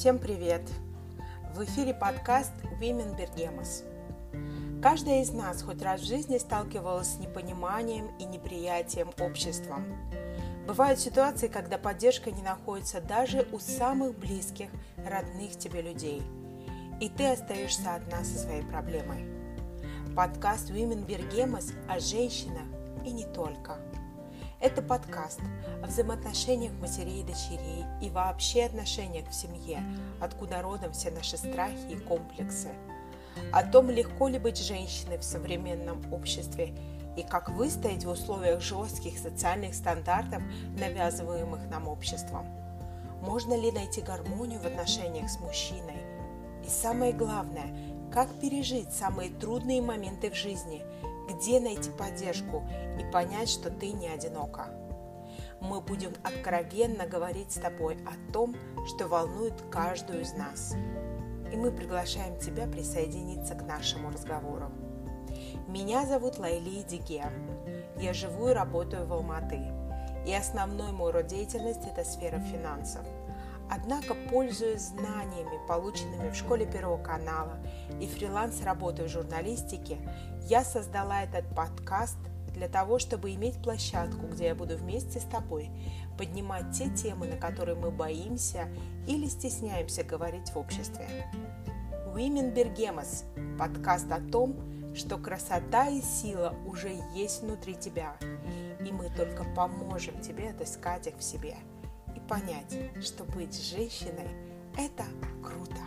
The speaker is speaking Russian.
Всем привет! В эфире подкаст Women Bergemas. Каждая из нас хоть раз в жизни сталкивалась с непониманием и неприятием обществом. Бывают ситуации, когда поддержка не находится даже у самых близких, родных тебе людей, и ты остаешься одна со своей проблемой. Подкаст Women Bergemas о женщинах и не только – это подкаст о взаимоотношениях матерей и дочерей и вообще отношениях в семье, откуда родом все наши страхи и комплексы. О том, легко ли быть женщиной в современном обществе и как выстоять в условиях жестких социальных стандартов, навязываемых нам обществом. Можно ли найти гармонию в отношениях с мужчиной? И самое главное, как пережить самые трудные моменты в жизни – где найти поддержку и понять, что ты не одинока. Мы будем откровенно говорить с тобой о том, что волнует каждую из нас. И мы приглашаем тебя присоединиться к нашему разговору. Меня зовут Лайли Диге. Я живу и работаю в Алматы. И основной мой род деятельности – это сфера финансов – Однако, пользуясь знаниями, полученными в школе Первого канала и фриланс-работой в журналистике, я создала этот подкаст для того, чтобы иметь площадку, где я буду вместе с тобой поднимать те темы, на которые мы боимся или стесняемся говорить в обществе. Women Bergemas – подкаст о том, что красота и сила уже есть внутри тебя, и мы только поможем тебе отыскать их в себе – понять, что быть женщиной – это круто.